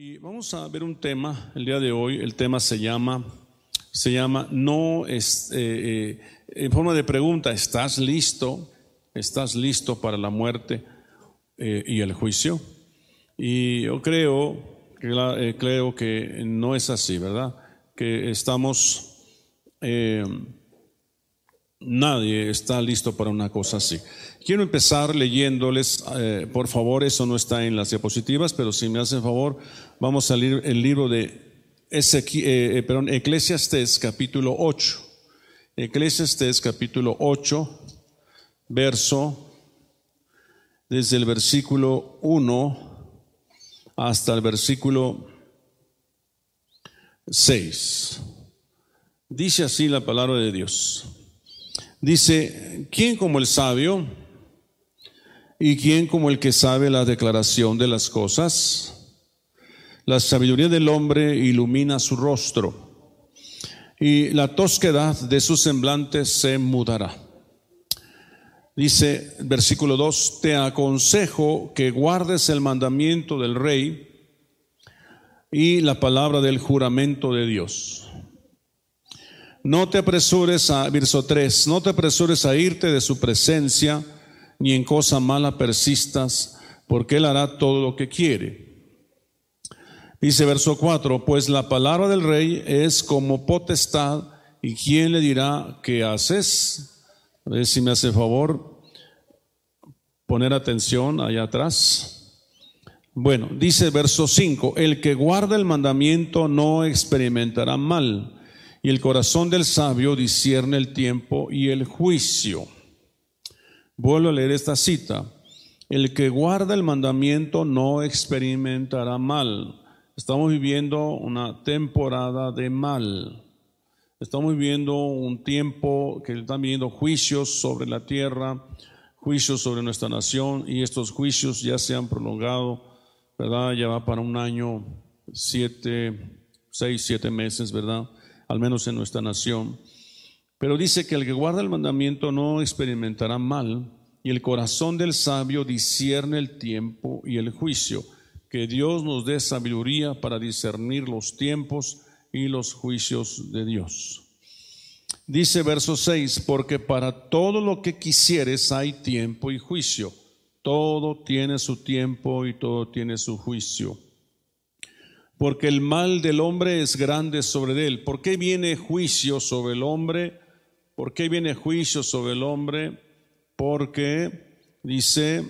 Y vamos a ver un tema el día de hoy. El tema se llama, se llama no es, eh, eh, en forma de pregunta. ¿Estás listo? ¿Estás listo para la muerte eh, y el juicio? Y yo creo creo que no es así, ¿verdad? Que estamos Nadie está listo para una cosa así. Quiero empezar leyéndoles, eh, por favor, eso no está en las diapositivas, pero si me hacen favor, vamos a leer el libro de eh, eh, Eclesiastes capítulo 8. Eclesiastes capítulo 8, verso, desde el versículo 1 hasta el versículo 6. Dice así la palabra de Dios. Dice, ¿quién como el sabio? ¿Y quién como el que sabe la declaración de las cosas? La sabiduría del hombre ilumina su rostro y la tosquedad de su semblante se mudará. Dice versículo 2, te aconsejo que guardes el mandamiento del rey y la palabra del juramento de Dios no te apresures a, verso 3, no te apresures a irte de su presencia, ni en cosa mala persistas, porque Él hará todo lo que quiere. Dice verso 4, pues la palabra del rey es como potestad, y quién le dirá qué haces. A ver si me hace favor poner atención allá atrás. Bueno, dice verso 5, el que guarda el mandamiento no experimentará mal y el corazón del sabio discierne el tiempo y el juicio. Vuelvo a leer esta cita. El que guarda el mandamiento no experimentará mal. Estamos viviendo una temporada de mal. Estamos viviendo un tiempo que están viviendo juicios sobre la tierra, juicios sobre nuestra nación, y estos juicios ya se han prolongado, ¿verdad? Ya va para un año, siete, seis, siete meses, ¿verdad? al menos en nuestra nación. Pero dice que el que guarda el mandamiento no experimentará mal, y el corazón del sabio discierne el tiempo y el juicio. Que Dios nos dé sabiduría para discernir los tiempos y los juicios de Dios. Dice verso 6, porque para todo lo que quisieres hay tiempo y juicio. Todo tiene su tiempo y todo tiene su juicio porque el mal del hombre es grande sobre él. ¿Por qué viene juicio sobre el hombre? ¿Por qué viene juicio sobre el hombre? Porque dice,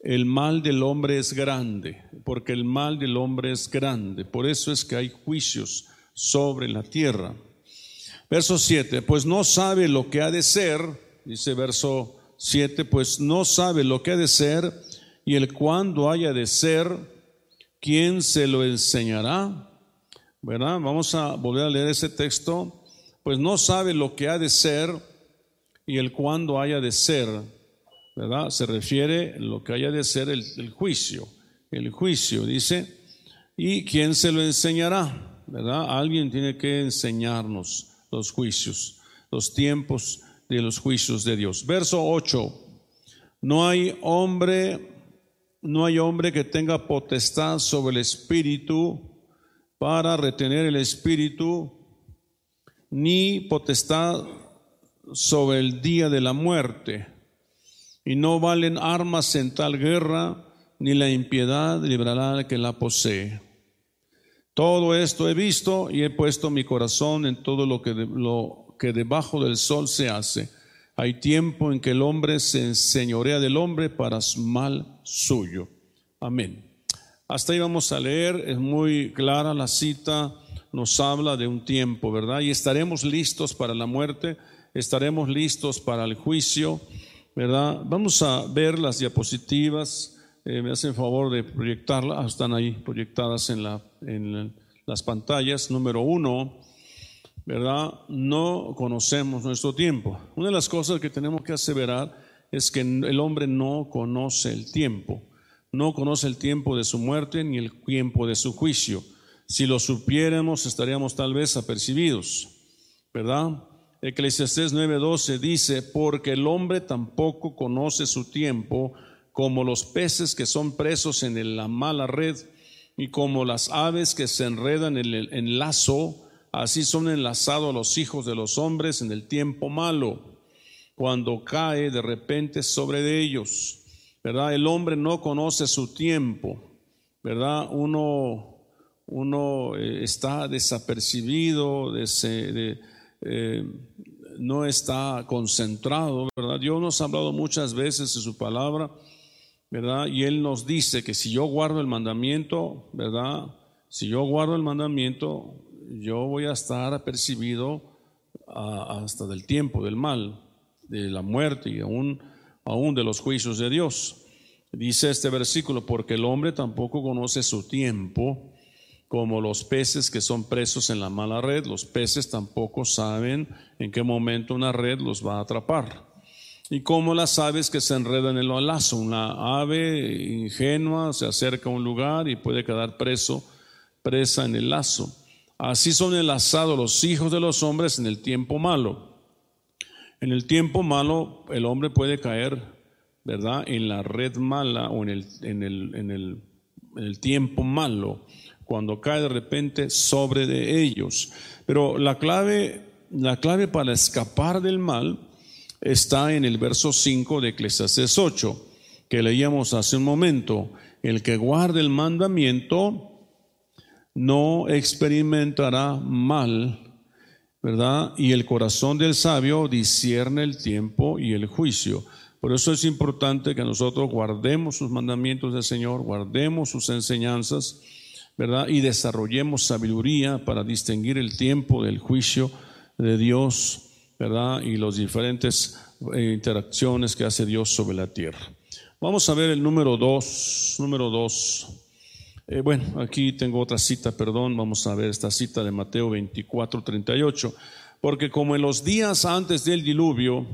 el mal del hombre es grande, porque el mal del hombre es grande. Por eso es que hay juicios sobre la tierra. Verso 7, pues no sabe lo que ha de ser, dice verso 7, pues no sabe lo que ha de ser y el cuándo haya de ser ¿quién se lo enseñará? ¿Verdad? Vamos a volver a leer ese texto. Pues no sabe lo que ha de ser y el cuándo haya de ser. ¿Verdad? Se refiere a lo que haya de ser el, juicio. El juicio, dice. ¿Y quién se lo enseñará? ¿Verdad? Alguien tiene que enseñarnos los juicios, los tiempos de los juicios de Dios. Verso 8. No hay hombre no hay hombre que tenga potestad sobre el espíritu para retener el espíritu, ni potestad sobre el día de la muerte. Y no valen armas en tal guerra, ni la impiedad librará al que la posee. Todo esto he visto y he puesto mi corazón en todo lo que, lo que debajo del sol se hace hay tiempo en que el hombre se enseñorea del hombre para mal suyo. Amén. Hasta ahí vamos a leer, es muy clara la cita, nos habla de un tiempo, ¿verdad? Y estaremos listos para la muerte, estaremos listos para el juicio, ¿verdad? Vamos a ver las diapositivas, eh, me hacen favor de proyectarlas, ah, están ahí proyectadas en, la, en las pantallas. Número uno, ¿verdad? No conocemos nuestro tiempo. Una de las cosas que tenemos que aseverar es que el hombre no conoce el tiempo. No conoce el tiempo de su muerte ni el tiempo de su juicio. Si lo supiéramos, estaríamos tal vez apercibidos, ¿verdad? Eclesiastés 9:12 dice, porque el hombre tampoco conoce su tiempo como los peces que son presos en la mala red y como las aves que se enredan en el en lazo, así son enlazados los hijos de los hombres en el tiempo malo, cuando cae de repente sobre de ellos. ¿Verdad? El hombre no conoce su tiempo, ¿verdad? Uno, uno eh, está desapercibido, de, eh, no está concentrado. Dios nos ha hablado muchas veces en su palabra ¿verdad? Y Él nos dice que si yo guardo el mandamiento, ¿verdad? Si yo guardo el mandamiento, yo voy a estar apercibido hasta del tiempo, del mal, de la muerte y aún, aún de los juicios de Dios. Dice este versículo, porque el hombre tampoco conoce su tiempo, como los peces que son presos en la mala red. Los peces tampoco saben en qué momento una red los va a atrapar y como las aves que se enredan en el lazo. Una ave ingenua se acerca a un lugar y puede quedar preso, presa en el lazo. Así son enlazados los hijos de los hombres en el tiempo malo. En el tiempo malo el hombre puede caer, ¿verdad? En la red mala o en el, en el, en el, en el tiempo malo, cuando cae de repente sobre de ellos. Pero la clave, la clave para escapar del mal está en el verso 5 de Eclesiastes 8, que leíamos hace un momento. El que guarde el mandamiento no experimentará mal, ¿verdad? Y el corazón del sabio discierne el tiempo y el juicio. Por eso es importante que nosotros guardemos sus mandamientos del Señor, guardemos sus enseñanzas, ¿verdad? Y desarrollemos sabiduría para distinguir el tiempo del juicio de Dios ¿verdad? Y las diferentes eh, interacciones que hace Dios sobre la tierra. Vamos a ver el número dos, número dos. Eh, bueno, aquí tengo otra cita, perdón, vamos a ver esta cita de Mateo 24, 38. Porque como en los días antes del diluvio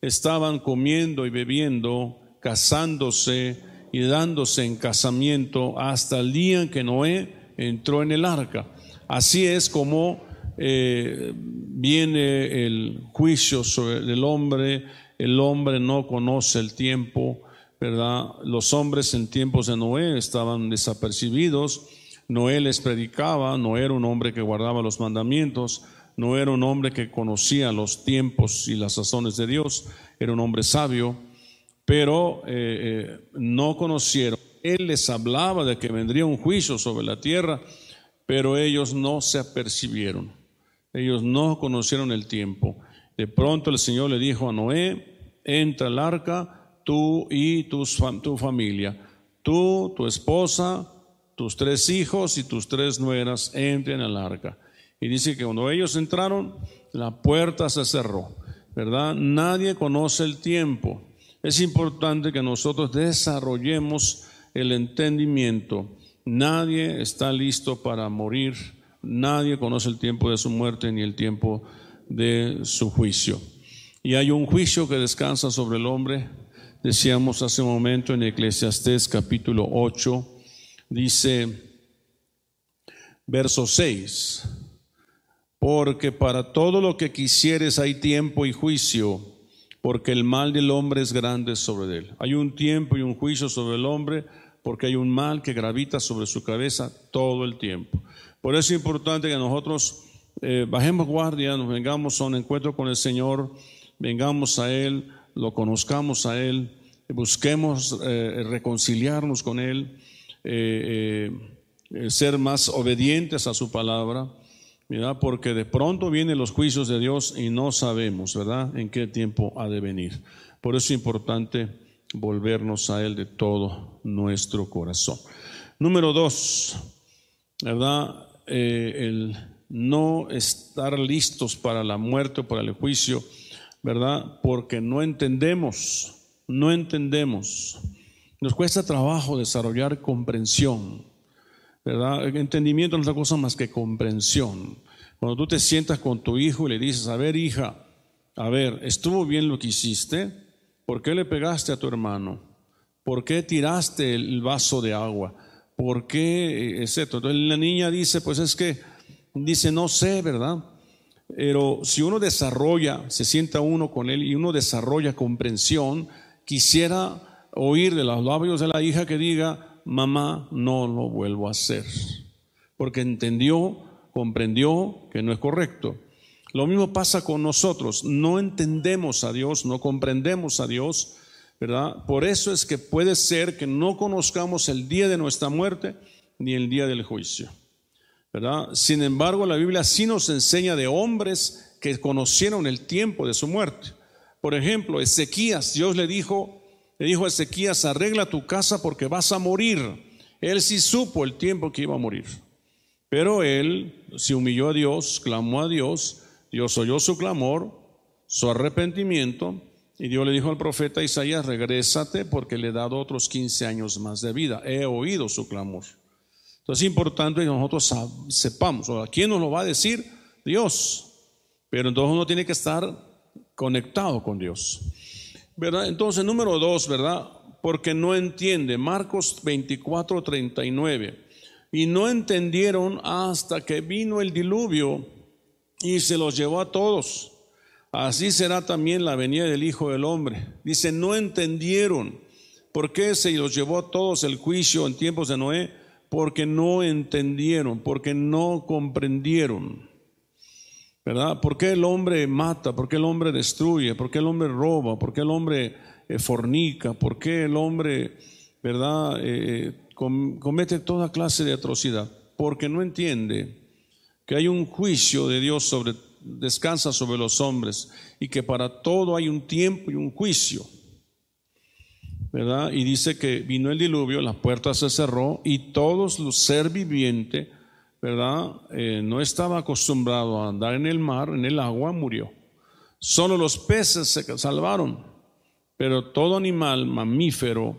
estaban comiendo y bebiendo, casándose y dándose en casamiento hasta el día en que Noé entró en el arca. Así es como eh, viene el juicio sobre el hombre, el hombre no conoce el tiempo, ¿verdad? Los hombres en tiempos de Noé estaban desapercibidos, Noé les predicaba, no era un hombre que guardaba los mandamientos, no era un hombre que conocía los tiempos y las razones de Dios, era un hombre sabio, pero eh, eh, no conocieron. Él les hablaba de que vendría un juicio sobre la tierra, pero ellos no se apercibieron. Ellos no conocieron el tiempo. De pronto el Señor le dijo a Noé, entra al arca, tú y tu familia, tú, tu esposa, tus tres hijos y tus tres nueras entren al arca. Y dice que cuando ellos entraron, la puerta se cerró, ¿verdad? Nadie conoce el tiempo. Es importante que nosotros desarrollemos el entendimiento. Nadie está listo para morir Nadie conoce el tiempo de su muerte ni el tiempo de su juicio. Y hay un juicio que descansa sobre el hombre. Decíamos hace un momento en Eclesiastés capítulo 8, dice verso 6, porque para todo lo que quisieres hay tiempo y juicio, porque el mal del hombre es grande sobre él. Hay un tiempo y un juicio sobre el hombre, porque hay un mal que gravita sobre su cabeza todo el tiempo. Por eso es importante que nosotros eh, bajemos guardia, nos vengamos a un encuentro con el Señor, vengamos a Él, lo conozcamos a Él, busquemos eh, reconciliarnos con Él, eh, ser más obedientes a su palabra, porque de pronto vienen los juicios de Dios y no sabemos, ¿verdad?, en qué tiempo ha de venir. Por eso es importante volvernos a Él de todo nuestro corazón. Número dos, ¿verdad? Eh, el no estar listos para la muerte o para el juicio, ¿verdad? Porque no entendemos, no entendemos. Nos cuesta trabajo desarrollar comprensión, ¿verdad? entendimiento no es otra cosa más que comprensión. Cuando tú te sientas con tu hijo y le dices, a ver, hija, a ver, ¿estuvo bien lo que hiciste? ¿Por qué le pegaste a tu hermano? ¿Por qué tiraste el vaso de agua? ¿Por qué? Etcétera. Entonces la niña dice, pues es que, dice, no sé, ¿verdad? Pero si uno desarrolla, se sienta uno con él y uno desarrolla comprensión, quisiera oír de los labios de la hija que diga, mamá, no lo vuelvo a hacer, porque entendió, comprendió que no es correcto. Lo mismo pasa con nosotros, no entendemos a Dios, no comprendemos a Dios, ¿verdad? Por eso es que puede ser que no conozcamos el día de nuestra muerte ni el día del juicio, ¿verdad? Sin embargo, la Biblia sí nos enseña de hombres que conocieron el tiempo de su muerte. Por ejemplo, Ezequías, Dios le dijo, le dijo a Ezequías, arregla tu casa porque vas a morir. Él sí supo el tiempo que iba a morir. Pero él se humilló a Dios, clamó a Dios, Dios oyó su clamor, su arrepentimiento, y Dios le dijo al profeta Isaías, regrésate porque le he dado otros 15 años más de vida. He oído su clamor. Entonces es importante que nosotros sepamos, ¿a quién nos lo va a decir? Dios. Pero entonces uno tiene que estar conectado con Dios. Entonces, número dos, ¿verdad? Porque no entiende. Marcos 24, 39. Y no entendieron hasta que vino el diluvio y se los llevó a todos. Así será también la venida del Hijo del Hombre. Dice, no entendieron. ¿Por qué se los llevó a todos el juicio en tiempos de Noé? Porque no entendieron, porque no comprendieron. ¿Verdad? ¿Por qué el hombre mata? ¿Por qué el hombre destruye? ¿Por qué el hombre roba? ¿Por qué el hombre eh, fornica? ¿Por qué el hombre, verdad, eh, comete toda clase de atrocidad? Porque no entiende que hay un juicio de Dios sobre, descansa sobre los hombres y que para todo hay un tiempo y un juicio. ¿verdad? Y dice que vino el diluvio, la puerta se cerró y todos los ser vivientes ¿verdad? Eh, no estaba acostumbrado a andar en el mar, en el agua, murió. Solo los peces se salvaron, pero todo animal, mamífero,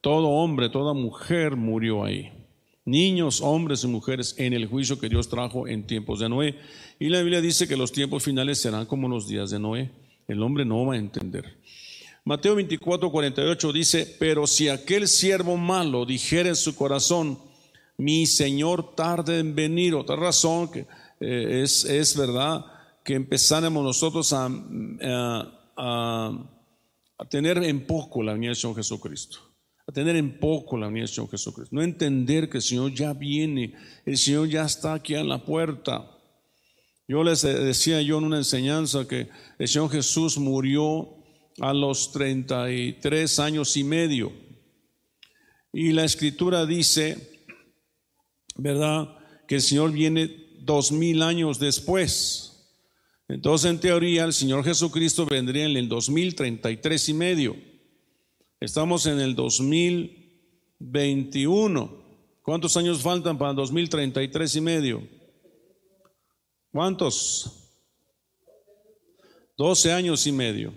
todo hombre, toda mujer murió ahí. Niños, hombres y mujeres en el juicio que Dios trajo en tiempos de Noé. Y la Biblia dice que los tiempos finales serán como los días de Noé. El hombre no va a entender. Mateo 24, 48 dice, pero si aquel siervo malo dijera en su corazón, mi Señor tarde en venir. Otra razón que eh, es, es, verdad que empezáramos nosotros a, a, tener en poco la venida del Señor Jesucristo. A tener en poco la venida del Señor Jesucristo. No entender que el Señor ya viene, el Señor ya está aquí en la puerta. Yo les decía yo en una enseñanza que el Señor Jesús murió a los 33 años y medio. Y la escritura dice ¿verdad? Que el Señor viene dos mil años después. Entonces, en teoría, el Señor Jesucristo vendría en el 2033 y medio. Estamos en el 2021. ¿Cuántos años faltan para el 2033 y medio? ¿Cuántos? 12 años y medio.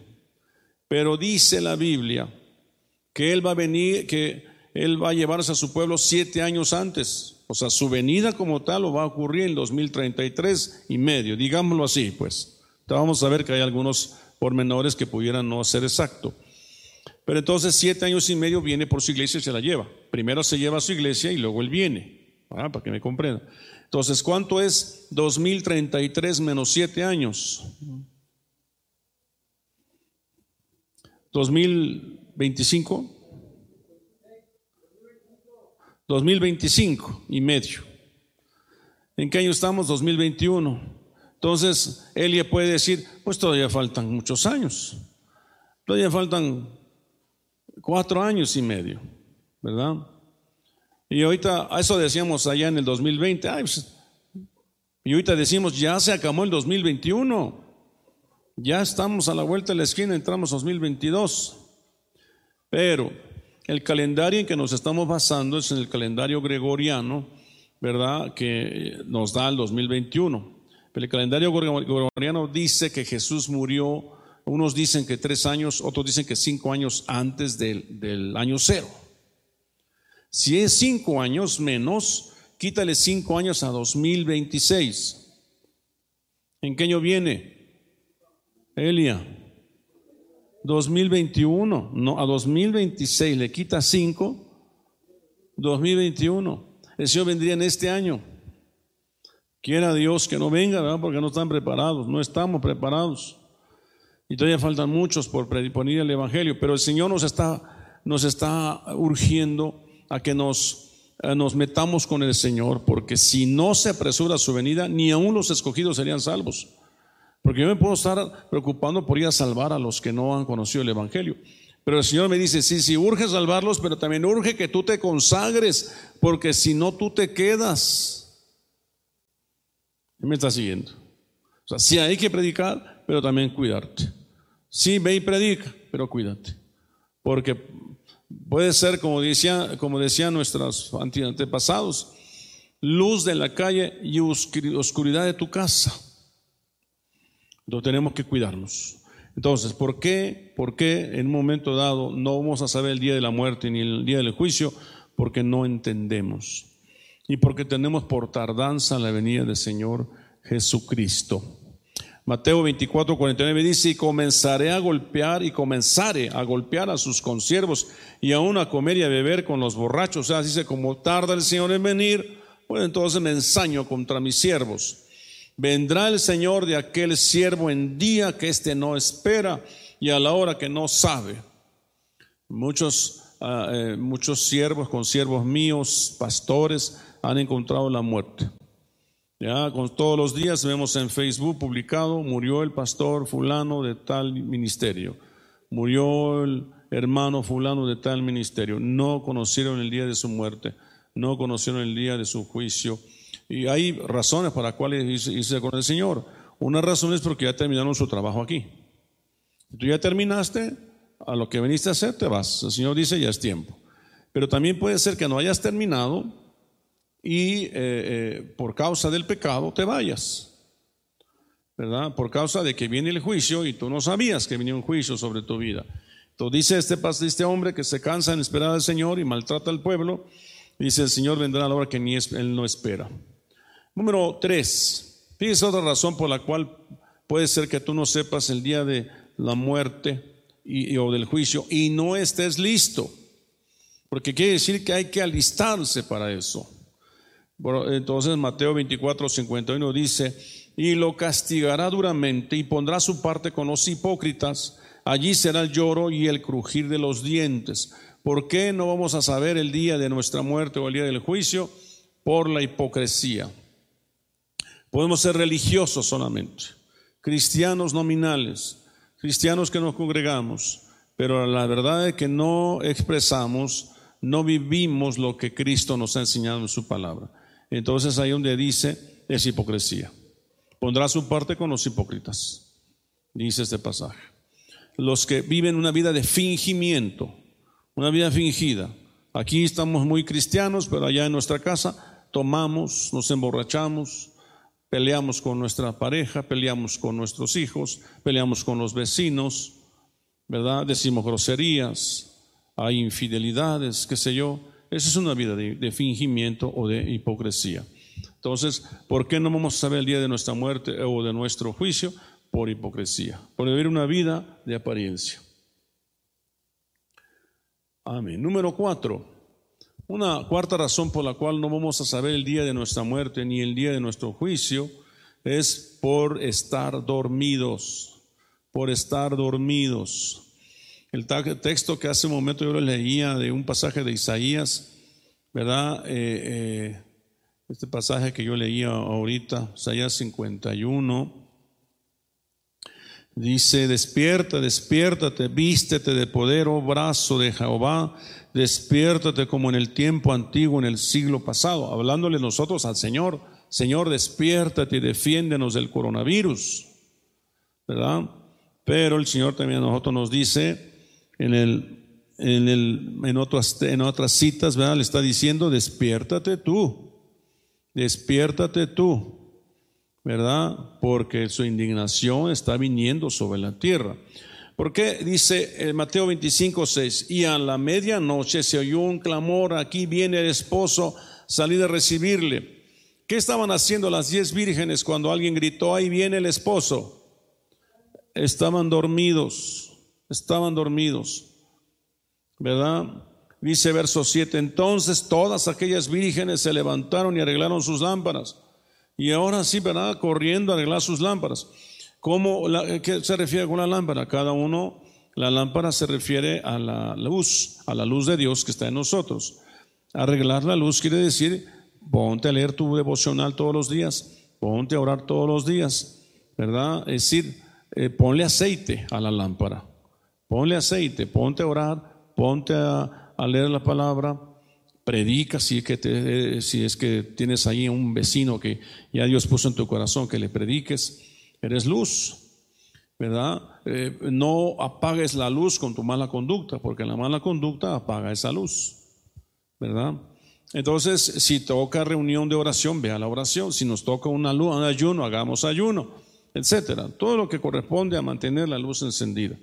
Pero dice la Biblia que Él va a venir, que Él va a llevarse a su pueblo siete años antes. O sea, su venida como tal va a ocurrir en 2033 y medio, digámoslo así, pues. vamos a ver que hay algunos pormenores que pudieran no ser exacto. Pero entonces siete años y medio viene por su iglesia y se la lleva. Primero se lleva a su iglesia y luego él viene. Ah, para que me comprenda. Entonces, ¿cuánto es 2033 menos siete años? 2025. 2025 y medio. ¿En qué año estamos? 2021. Entonces, Elia puede decir, pues todavía faltan muchos años. Todavía faltan cuatro años y medio, ¿verdad? Y ahorita, eso decíamos allá en el 2020, pues, y ahorita decimos, ya se acabó el 2021, ya estamos a la vuelta de la esquina, entramos 2022. Pero el calendario en que nos estamos basando es en el calendario gregoriano, ¿verdad? Que nos da el 2021. Pero el calendario gregoriano dice que Jesús murió, unos dicen que tres años, otros dicen que cinco años antes del, del año cero. Si es cinco años menos, quítale cinco años a 2026. ¿En qué año viene? Elia. 2021, no, a 2026 le quita 5, 2021. El Señor vendría en este año. Quiera Dios que no venga, ¿verdad? Porque no están preparados, no estamos preparados. Y todavía faltan muchos por predisponer el Evangelio, pero el Señor nos está, nos está urgiendo a que nos, nos metamos con el Señor, porque si no se apresura su venida, ni aun los escogidos serían salvos. Porque yo me puedo estar preocupando por ir a salvar a los que no han conocido el Evangelio. Pero el Señor me dice, sí, sí, urge salvarlos, pero también urge que tú te consagres, porque si no tú te quedas. ¿Me está siguiendo? O sea, sí hay que predicar, pero también cuidarte. Sí, ve y predica, pero cuídate. Porque puede ser, como, decía, como decían nuestros antepasados, luz de la calle y oscuridad de tu casa. Entonces tenemos que cuidarnos. Entonces, ¿por qué, ¿por qué en un momento dado no vamos a saber el día de la muerte ni el día del juicio? Porque no entendemos. Y porque tenemos por tardanza la venida del Señor Jesucristo. Mateo 24, 49 dice, y comenzaré a golpear y comenzaré a golpear a sus consiervos y aún a comer y a beber con los borrachos. O sea, dice, como tarda el Señor en venir, pues entonces me ensaño contra mis siervos. Vendrá el Señor de aquel siervo en día que éste no espera y a la hora que no sabe. Muchos, ah, eh, muchos siervos, con siervos míos, pastores, han encontrado la muerte. Ya con todos los días vemos en Facebook publicado, murió el pastor fulano de tal ministerio, murió el hermano fulano de tal ministerio. No conocieron el día de su muerte, no conocieron el día de su juicio y hay razones para las cuales irse con el Señor. Una razón es porque ya terminaron su trabajo aquí. Tú ya terminaste, a lo que veniste a hacer te vas. El Señor dice, ya es tiempo. Pero también puede ser que no hayas terminado y eh, eh, por causa del pecado te vayas. ¿Verdad? Por causa de que viene el juicio y tú no sabías que venía un juicio sobre tu vida. Entonces dice este, este hombre que se cansa en esperar al Señor y maltrata al pueblo. Dice el Señor vendrá a la hora que él no espera. Número tres, fíjese otra razón por la cual puede ser que tú no sepas el día de la muerte y, o del juicio y no estés listo. Porque quiere decir que hay que alistarse para eso. Entonces Mateo 24, 51 dice, y lo castigará duramente y pondrá su parte con los hipócritas. Allí será el lloro y el crujir de los dientes. ¿Por qué no vamos a saber el día de nuestra muerte o el día del juicio? Por la hipocresía. Podemos ser religiosos solamente, cristianos nominales, cristianos que nos congregamos, pero la verdad es que no expresamos, no vivimos lo que Cristo nos ha enseñado en su palabra. Entonces ahí donde dice es hipocresía. Pondrá su parte con los hipócritas, dice este pasaje. Los que viven una vida de fingimiento, una vida fingida. Aquí estamos muy cristianos, pero allá en nuestra casa tomamos, nos emborrachamos, Peleamos con nuestra pareja, peleamos con nuestros hijos, peleamos con los vecinos, ¿verdad? Decimos groserías, hay infidelidades, qué sé yo. Esa es una vida de, fingimiento o de hipocresía. Entonces, ¿por qué no vamos a saber el día de nuestra muerte o de nuestro juicio? Por hipocresía, por vivir una vida de apariencia. Amén. Número cuatro, una cuarta razón por la cual no vamos a saber el día de nuestra muerte ni el día de nuestro juicio es por estar dormidos, por estar dormidos. El texto que hace un momento yo leía de un pasaje de Isaías, ¿verdad? Eh, eh, este pasaje que yo leía ahorita, Isaías 51, Dice, despierta, despiértate, vístete de poder, oh brazo de Jehová, despiértate como en el tiempo antiguo, en el siglo pasado, hablándole nosotros al Señor, Señor, despiértate y defiéndenos del coronavirus, ¿verdad? Pero el Señor también a nosotros nos dice en, el, en, el, en, otras, en otras citas, ¿verdad? Le está diciendo, despiértate tú, despiértate tú. ¿Verdad? Porque su indignación está viniendo sobre la tierra. Porque dice Mateo 25, 6, y a la medianoche se oyó un clamor, aquí viene el esposo, salí de recibirle. ¿Qué estaban haciendo las diez vírgenes cuando alguien gritó, ahí viene el esposo? Estaban dormidos, estaban dormidos, ¿verdad? Dice verso 7, entonces todas aquellas vírgenes se levantaron y arreglaron sus lámparas. Y ahora sí, ¿verdad? Corriendo a arreglar sus lámparas. ¿Cómo ¿Qué se refiere con la lámpara? Cada uno, la lámpara se refiere a la luz, a la luz de Dios que está en nosotros. Arreglar la luz quiere decir, ponte a leer tu devocional todos los días, ponte a orar todos los días, ¿verdad? Es decir, eh, ponle aceite a la lámpara, ponle aceite, ponte a orar, ponte a, leer la palabra, predica si es, que tienes ahí un vecino que ya Dios puso en tu corazón que le prediques, eres luz, ¿verdad? Eh, no apagues la luz con tu mala conducta, porque la mala conducta apaga esa luz, ¿verdad? Entonces, si toca reunión de oración, ve a la oración. Si nos toca una luz, un ayuno, hagamos ayuno, etcétera. Todo lo que corresponde a mantener la luz encendida.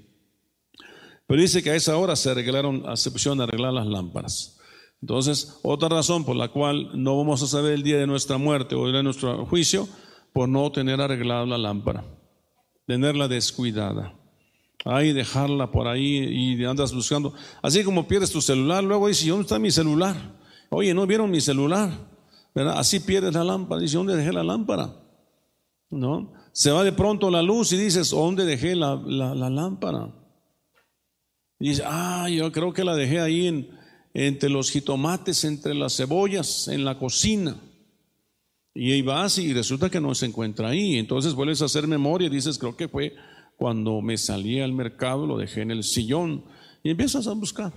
Pero dice que a esa hora se arreglaron, a excepción de arreglar las lámparas. Entonces, otra razón por la cual no vamos a saber el día de nuestra muerte o de nuestro juicio, por no tener arreglada la lámpara tenerla descuidada. Ahí dejarla por ahí y andas buscando. Así como pierdes tu celular, luego dices, ¿dónde está mi celular? Oye, ¿no vieron mi celular? ¿Verdad? Así pierdes la lámpara. Dice, ¿dónde dejé la lámpara? ¿No? Se va de pronto la luz y dices, ¿dónde dejé la, lámpara? Y dice, ah, yo creo que la dejé ahí en, entre los jitomates, entre las cebollas, en la cocina. Y ahí vas y resulta que no se encuentra ahí. Entonces vuelves a hacer memoria y dices, creo que fue cuando me salí al mercado, lo dejé en el sillón y empiezas a buscar.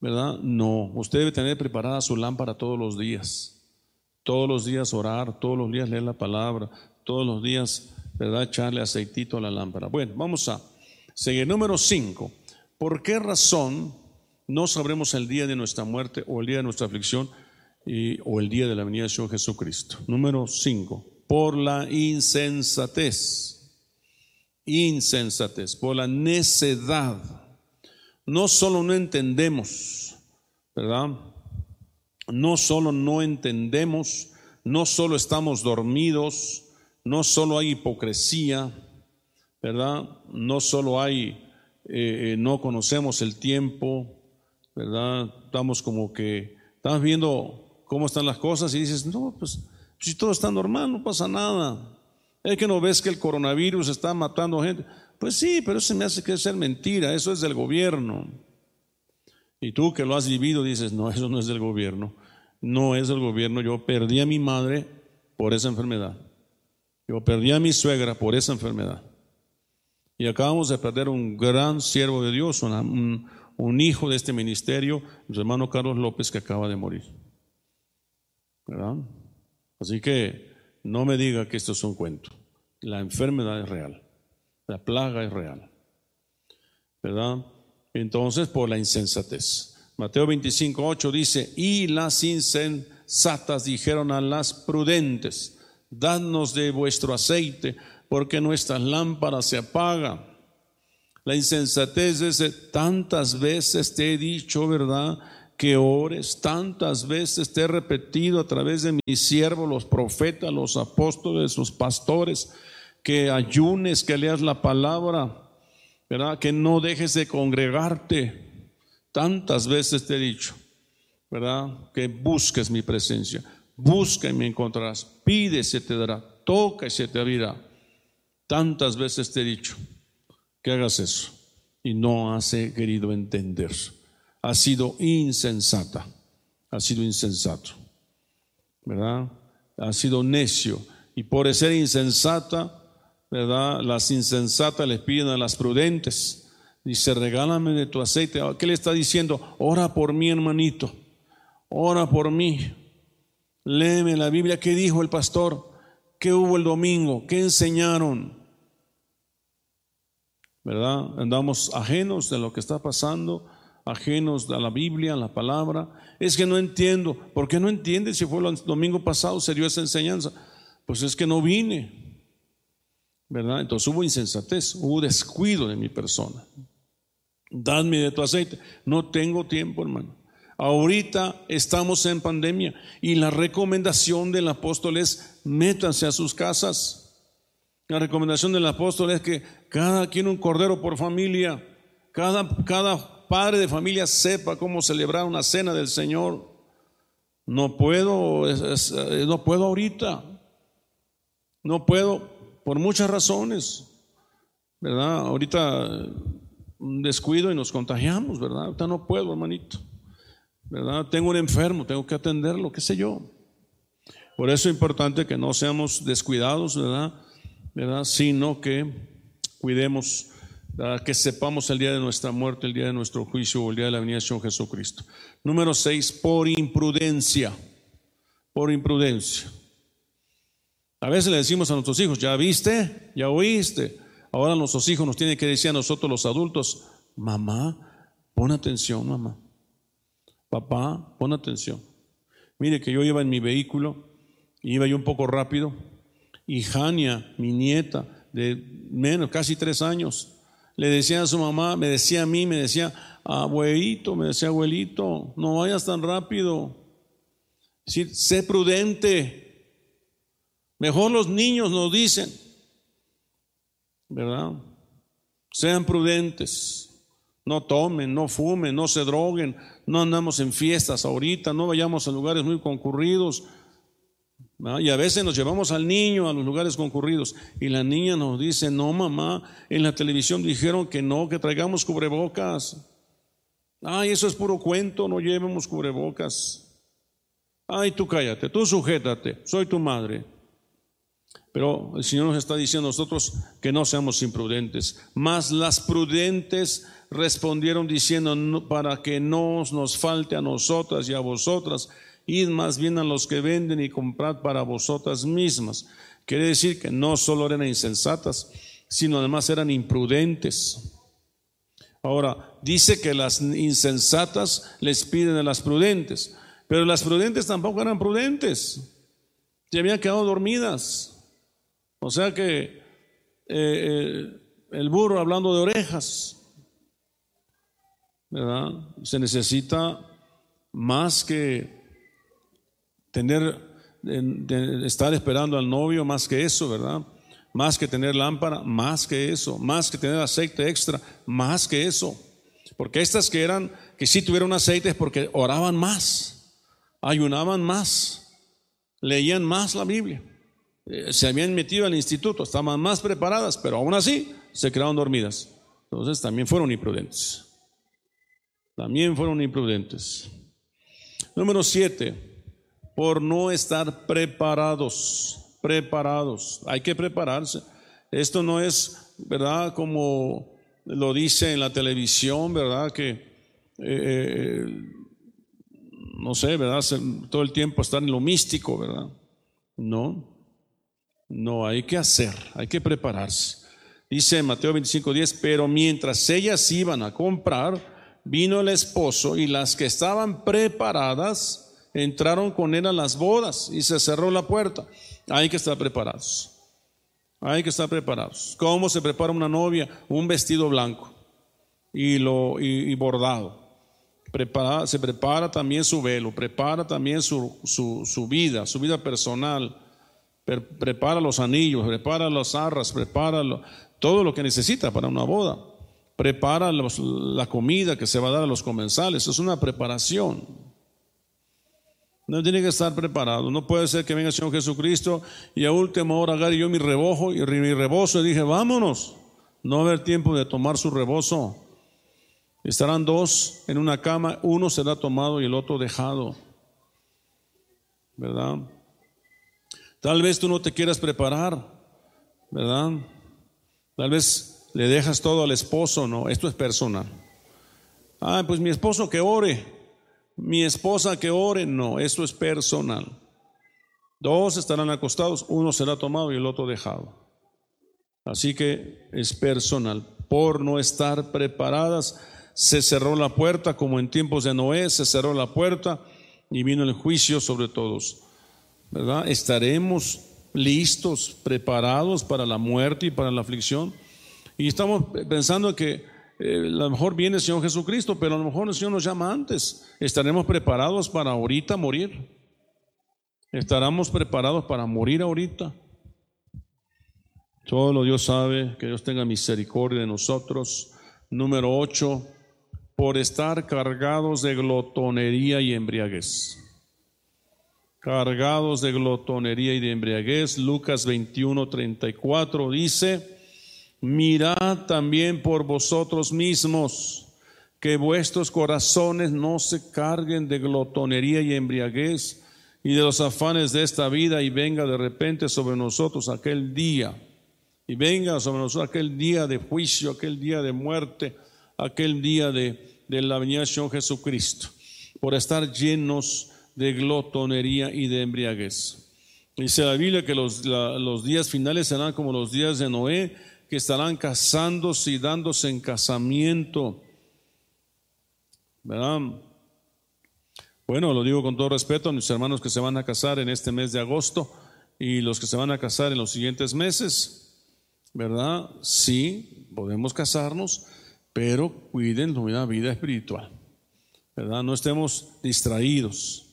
¿Verdad? No, usted debe tener preparada su lámpara todos los días. Todos los días orar, todos los días leer la palabra, todos los días, ¿verdad? Echarle aceitito a la lámpara. Bueno, vamos a seguir. Número 5. ¿Por qué razón no sabremos el día de nuestra muerte o el día de nuestra aflicción? o el día de la venida de Señor Jesucristo. Número 5, por la insensatez. Insensatez, por la necedad. No solo no entendemos, ¿verdad? No solo no entendemos, no solo estamos dormidos, no solo hay hipocresía, ¿verdad? No solo hay, eh, eh, no conocemos el tiempo, ¿verdad? Estamos como que, estamos viendo cómo están las cosas y dices, no, pues si todo está normal, no pasa nada. Es que no ves que el coronavirus está matando gente. Pues sí, pero eso me hace que ser mentira, eso es del gobierno. Y tú que lo has vivido dices, no, eso no es del gobierno. No es del gobierno. Yo perdí a mi madre por esa enfermedad. Yo perdí a mi suegra por esa enfermedad. Y acabamos de perder un gran siervo de Dios, un, un hijo de este ministerio, mi hermano Carlos López, que acaba de morir. Así que no me diga que esto es un cuento. La enfermedad es real. La plaga es real. ¿Verdad? Entonces, por la insensatez. Mateo 25, 8 dice, y las insensatas dijeron a las prudentes, dadnos de vuestro aceite, porque nuestras lámparas se apagan. La insensatez es tantas veces te he dicho, ¿verdad? que ores. Tantas veces te he repetido a través de mis siervos, los profetas, los apóstoles, los pastores, que ayunes, que leas la palabra, ¿verdad? Que no dejes de congregarte. Tantas veces te he dicho, ¿verdad? Que busques mi presencia. Busca y me encontrarás. Pide y se te dará. Toca y se te abrirá. Tantas veces te he dicho que hagas eso y no has querido entender ha sido insensata, ha sido insensato, ¿verdad? Ha sido necio. Y por ser insensata, ¿verdad? Las insensatas les piden a las prudentes. Dice, regálame de tu aceite. ¿Qué le está diciendo? Ora por mí, hermanito. Ora por mí. Léeme la Biblia. ¿Qué dijo el pastor? ¿Qué hubo el domingo? ¿Qué enseñaron? ¿Verdad? Andamos ajenos de lo que está pasando ajenos a la Biblia, a la palabra. Es que no entiendo. ¿Por qué no entiendes si fue el domingo pasado se dio esa enseñanza? Pues es que no vine. ¿Verdad? Entonces hubo insensatez, hubo descuido de mi persona. Dadme de tu aceite. No tengo tiempo, hermano. Ahorita estamos en pandemia y la recomendación del apóstol es métanse a sus casas. La recomendación del apóstol es que cada quien un cordero por familia, cada, cada padre de familia sepa cómo celebrar una cena del Señor. No puedo, eh, no puedo ahorita. No puedo por muchas razones. ¿Verdad? Ahorita un descuido y nos contagiamos, ¿verdad? Ahorita no puedo, hermanito. ¿verdad? Tengo un enfermo, tengo que atenderlo, qué sé yo. Por eso es importante que no seamos descuidados, ¿verdad? Sino que cuidemos, que sepamos el día de nuestra muerte, el día de nuestro juicio o el día de la venida de Jesucristo. Número seis, por imprudencia, por imprudencia. A veces le decimos a nuestros hijos, ya viste, ya oíste. Ahora nuestros hijos nos tienen que decir a nosotros los adultos, mamá, pon atención, mamá. Papá, pon atención. Mire que yo iba en mi vehículo, iba yo un poco rápido, y Jania, mi nieta, de menos, casi tres años, le decía a su mamá, me decía a mí, me decía, abuelito, me decía abuelito, no vayas tan rápido. sé prudente, Mejor los niños nos dicen, ¿verdad? Sean prudentes, no tomen, no fumen, no se droguen, no andamos en fiestas ahorita, no vayamos a lugares muy concurridos. Y a veces nos llevamos al niño a los lugares concurridos y la niña nos dice, no mamá, en la televisión dijeron que no, que traigamos cubrebocas. Ay, eso es puro cuento, no llevemos cubrebocas. Ay, tú cállate, tú sujétate, soy tu madre. Pero el Señor nos está diciendo a nosotros que no seamos imprudentes. Mas las prudentes respondieron diciendo, para que no nos falte a nosotras y a vosotras, id más bien a los que venden y comprad para vosotras mismas. Quiere decir que no solo eran insensatas, sino además eran imprudentes. Ahora, dice que las insensatas les piden a las prudentes, pero las prudentes tampoco eran prudentes. Se habían quedado dormidas. O sea que eh, eh, el burro hablando de orejas, ¿verdad? Se necesita más que tener, estar esperando al novio, más que eso, ¿verdad? Más que tener lámpara, más que eso, más que tener aceite extra, más que eso. Porque estas que eran, que sí tuvieron aceite es porque oraban más, ayunaban más, leían más la Biblia. Eh, se habían metido al instituto, estaban más preparadas, pero aún así se quedaron dormidas. Entonces también fueron imprudentes. También fueron imprudentes. Número siete, por no estar preparados, preparados. Hay que prepararse. Esto no es, ¿verdad? Como lo dice en la televisión, ¿verdad? Que, eh, eh, no sé, ¿verdad? Todo el tiempo estar en lo místico, ¿verdad? No. No, hay que hacer, hay que prepararse. Dice Mateo 25:10, pero mientras ellas iban a comprar, vino el esposo y las que estaban preparadas entraron con él a las bodas y se cerró la puerta. Hay que estar preparados. Hay que estar preparados. ¿Cómo se prepara una novia? Un vestido blanco y, lo, y, bordado. Prepara, se prepara también su velo, prepara también su, su, su vida, su vida personal prepara los anillos, prepara las arras, prepara todo lo que necesita para una boda. Prepara la comida que se va a dar a los comensales. Es una preparación. No tiene que estar preparado. No puede ser que venga el Señor Jesucristo y a última hora agarre yo mi rebojo y mi rebozo y dije, vámonos. No va a haber tiempo de tomar su rebozo. Estarán dos en una cama, uno será tomado y el otro dejado. ¿Verdad? Tal vez tú no te quieras preparar, ¿verdad? Tal vez le dejas todo al esposo, no, esto es personal. Ah, pues mi esposo que ore, mi esposa que ore, no, esto es personal. Dos estarán acostados, uno será tomado y el otro dejado. Así que es personal. Por no estar preparadas, se cerró la puerta, como en tiempos de Noé, se cerró la puerta y vino el juicio sobre todos. ¿verdad? Estaremos listos, preparados para la muerte y para la aflicción. Y estamos pensando que eh, a lo mejor viene el Señor Jesucristo, pero a lo mejor el Señor nos llama antes. Estaremos preparados para ahorita morir. Estaremos preparados para morir ahorita. Todo lo Dios sabe, que Dios tenga misericordia de nosotros. Número 8, por estar cargados de glotonería y embriaguez cargados de glotonería y de embriaguez. Lucas 21, 34 dice, mirad también por vosotros mismos que vuestros corazones no se carguen de glotonería y embriaguez y de los afanes de esta vida y venga de repente sobre nosotros aquel día, y venga sobre nosotros aquel día de juicio, aquel día de muerte, aquel día de, de la Señor Jesucristo, por estar llenos de glotonería y de embriaguez. Dice la Biblia que los días finales serán como los días de Noé, que estarán casándose y dándose en casamiento. ¿Verdad? Bueno, lo digo con todo respeto a mis hermanos que se van a casar en este mes de agosto y los que se van a casar en los siguientes meses, ¿verdad? Sí, podemos casarnos, pero cuiden una vida espiritual, ¿verdad? No estemos distraídos,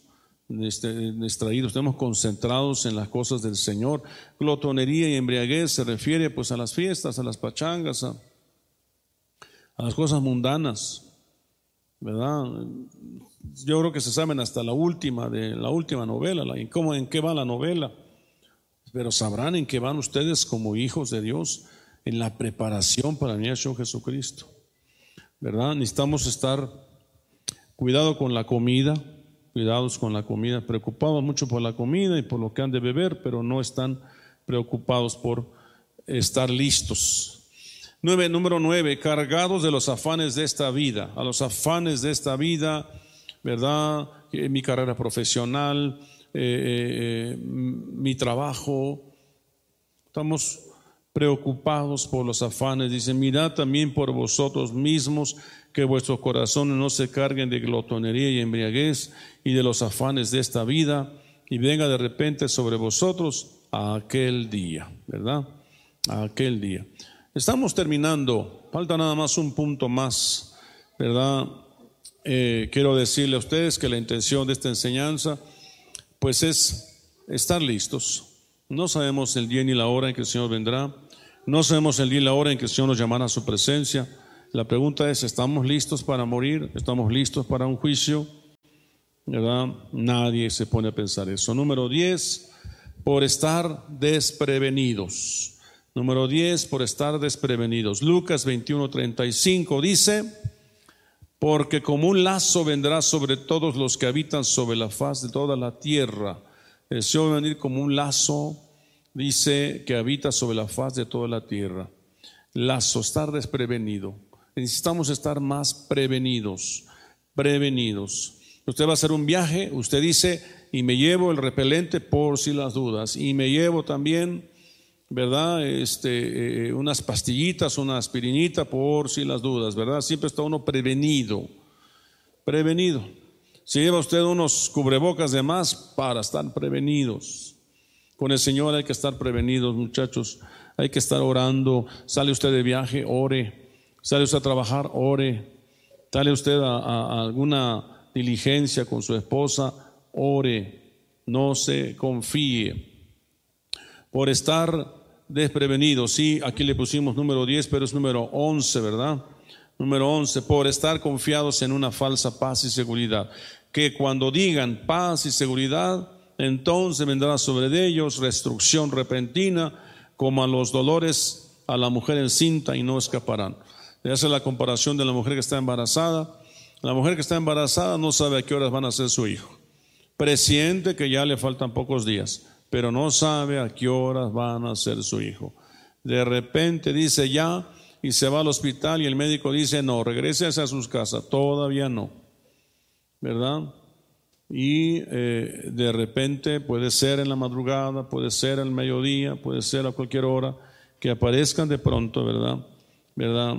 distraídos, estemos concentrados en las cosas del Señor. Glotonería y embriaguez se refiere pues a las fiestas, a las pachangas, a, las cosas mundanas, ¿verdad? Yo creo que se saben hasta la última de la última novela, la, en cómo en qué va la novela. Pero sabrán en qué van ustedes como hijos de Dios en la preparación para venir a Jesucristo. ¿Verdad? Necesitamos estar cuidado con la comida, cuidados con la comida, preocupados mucho por la comida y por lo que han de beber, pero no están preocupados por estar listos número nueve, cargados de los afanes de esta vida, a los afanes de esta vida, ¿verdad? Eh, mi carrera profesional, eh, eh, mi trabajo. Estamos preocupados por los afanes. Dice, mirad también por vosotros mismos que vuestros corazones no se carguen de glotonería y embriaguez y de los afanes de esta vida y venga de repente sobre vosotros aquel día, ¿verdad? Aquel día. Estamos terminando, falta nada más un punto más, ¿verdad? Eh, quiero decirle a ustedes que la intención de esta enseñanza, pues es estar listos. No sabemos el día ni la hora en que el Señor vendrá, no sabemos el día y la hora en que el Señor nos llamará a su presencia. La pregunta es, ¿estamos listos para morir? ¿Estamos listos para un juicio? Nadie se pone a pensar eso. Número 10, por estar desprevenidos. Número 10, por estar desprevenidos. Lucas 21, 35 dice, porque como un lazo vendrá sobre todos los que habitan sobre la faz de toda la tierra. El Señor va a venir como un lazo, dice, que habita sobre la faz de toda la tierra. Lazo, estar desprevenido. Necesitamos estar más prevenidos, prevenidos. Usted va a hacer un viaje, usted dice, y me llevo el repelente por si las dudas, y me llevo también ¿verdad? Este, eh, unas pastillitas, una aspirinita por si las dudas, ¿verdad? Siempre está uno prevenido, prevenido. Si lleva usted unos cubrebocas de más para estar prevenidos. Con el Señor hay que estar prevenidos, muchachos. Hay que estar orando. Sale usted de viaje, ore. Sale usted a trabajar, ore. Sale usted a alguna diligencia con su esposa, ore. No se confíe por estar desprevenidos. Sí, aquí le pusimos número 10, pero es número 11, ¿verdad? Número 11, por estar confiados en una falsa paz y seguridad. Que cuando digan paz y seguridad, entonces vendrá sobre ellos restricción repentina, como a los dolores a la mujer encinta y no escaparán. Le hace la comparación de la mujer que está embarazada. La mujer que está embarazada no sabe a qué horas van a ser su hijo. Presiente que ya le faltan pocos días pero no sabe a qué horas van a ser su hijo. De repente dice ya y se va al hospital y el médico dice no, regrese a sus casas, todavía no, ¿verdad? Y eh, de repente puede ser en la madrugada, puede ser al mediodía, puede ser a cualquier hora, que aparezcan de pronto, ¿verdad? ¿Verdad?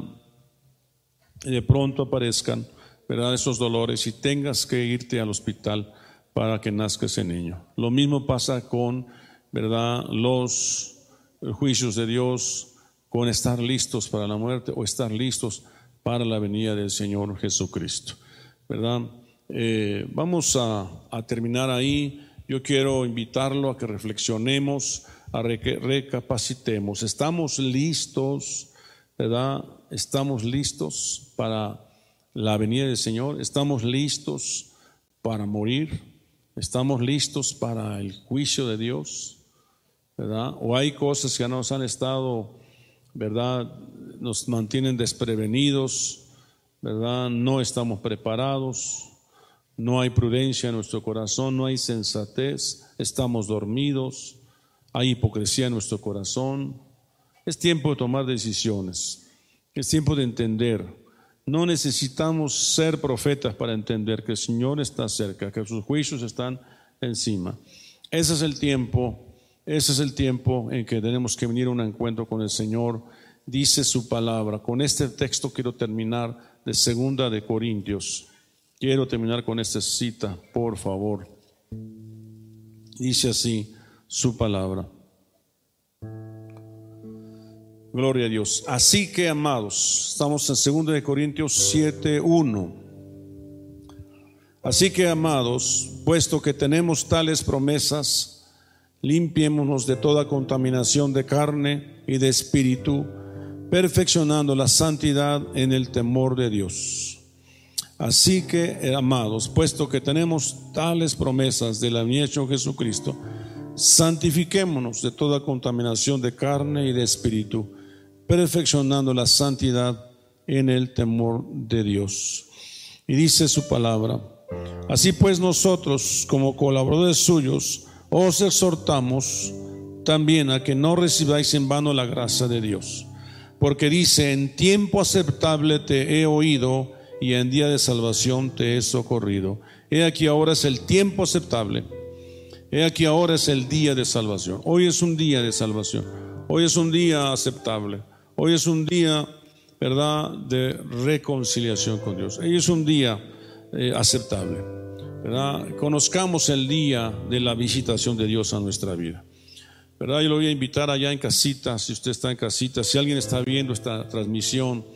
De pronto aparezcan, ¿verdad? Esos dolores y tengas que irte al hospital para que nazca ese niño. Lo mismo pasa con, ¿verdad?, los juicios de Dios, con estar listos para la muerte o estar listos para la venida del Señor Jesucristo, ¿verdad? Eh, vamos a, terminar ahí. Yo quiero invitarlo a que reflexionemos, a que recapacitemos. ¿Estamos listos, verdad? ¿Estamos listos para la venida del Señor? ¿Estamos listos para morir? ¿Estamos listos para el juicio de Dios? ¿Verdad? ¿O hay cosas que nos han estado, ¿verdad? Nos mantienen desprevenidos, ¿verdad? No estamos preparados, no hay prudencia en nuestro corazón, no hay sensatez, estamos dormidos, hay hipocresía en nuestro corazón. Es tiempo de tomar decisiones, es tiempo de entender. No necesitamos ser profetas para entender que el Señor está cerca, que sus juicios están encima. Ese es el tiempo, ese es el tiempo en que tenemos que venir a un encuentro con el Señor. Dice su palabra. Con este texto quiero terminar de segunda de Corintios. Quiero terminar con esta cita, por favor. Dice así su palabra. Gloria a Dios. Así que, amados, estamos en segunda de Corintios 7:1. Así que, amados, puesto que tenemos tales promesas, limpiémonos de toda contaminación de carne y de espíritu, perfeccionando la santidad en el temor de Dios. Así que, eh, amados, puesto que tenemos tales promesas del hecho Jesucristo, santifiquémonos de toda contaminación de carne y de espíritu, perfeccionando la santidad en el temor de Dios. Y dice su palabra, así pues nosotros como colaboradores suyos os exhortamos también a que no recibáis en vano la gracia de Dios, porque dice, en tiempo aceptable te he oído y en día de salvación te he socorrido. He aquí ahora es el tiempo aceptable. He aquí ahora es el día de salvación. Hoy es un día de salvación. Hoy es un día aceptable. Hoy es un día, ¿verdad?, de reconciliación con Dios. Hoy es un día eh, aceptable, ¿verdad? Conozcamos el día de la visitación de Dios a nuestra vida. ¿Verdad? Yo lo voy a invitar allá en casita, si usted está en casita, si alguien está viendo esta transmisión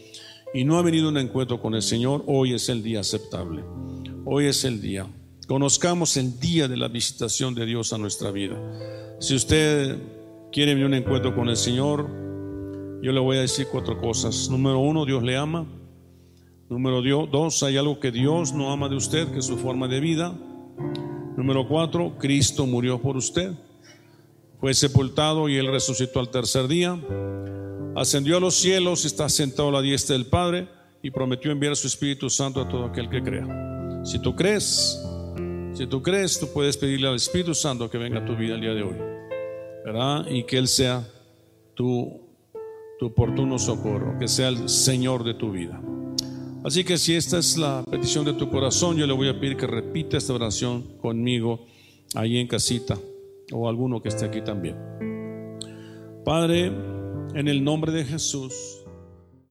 y no ha venido a un encuentro con el Señor, hoy es el día aceptable. Hoy es el día. Conozcamos el día de la visitación de Dios a nuestra vida. Si usted quiere venir a un encuentro con el Señor, yo le voy a decir cuatro cosas. Número uno, Dios le ama. Número dos, hay algo que Dios no ama de usted, que es su forma de vida. Número cuatro, Cristo murió por usted. Fue sepultado y él resucitó al tercer día. Ascendió a los cielos, está sentado a la diestra del Padre y prometió enviar su Espíritu Santo a todo aquel que crea. Si tú crees, si tú crees, tú puedes pedirle al Espíritu Santo que venga a tu vida el día de hoy, ¿verdad? Y que Él sea tu tu oportuno socorro, que sea el Señor de tu vida. Así que si esta es la petición de tu corazón, yo le voy a pedir que repita esta oración conmigo ahí en casita o alguno que esté aquí también. Padre, en el nombre de Jesús,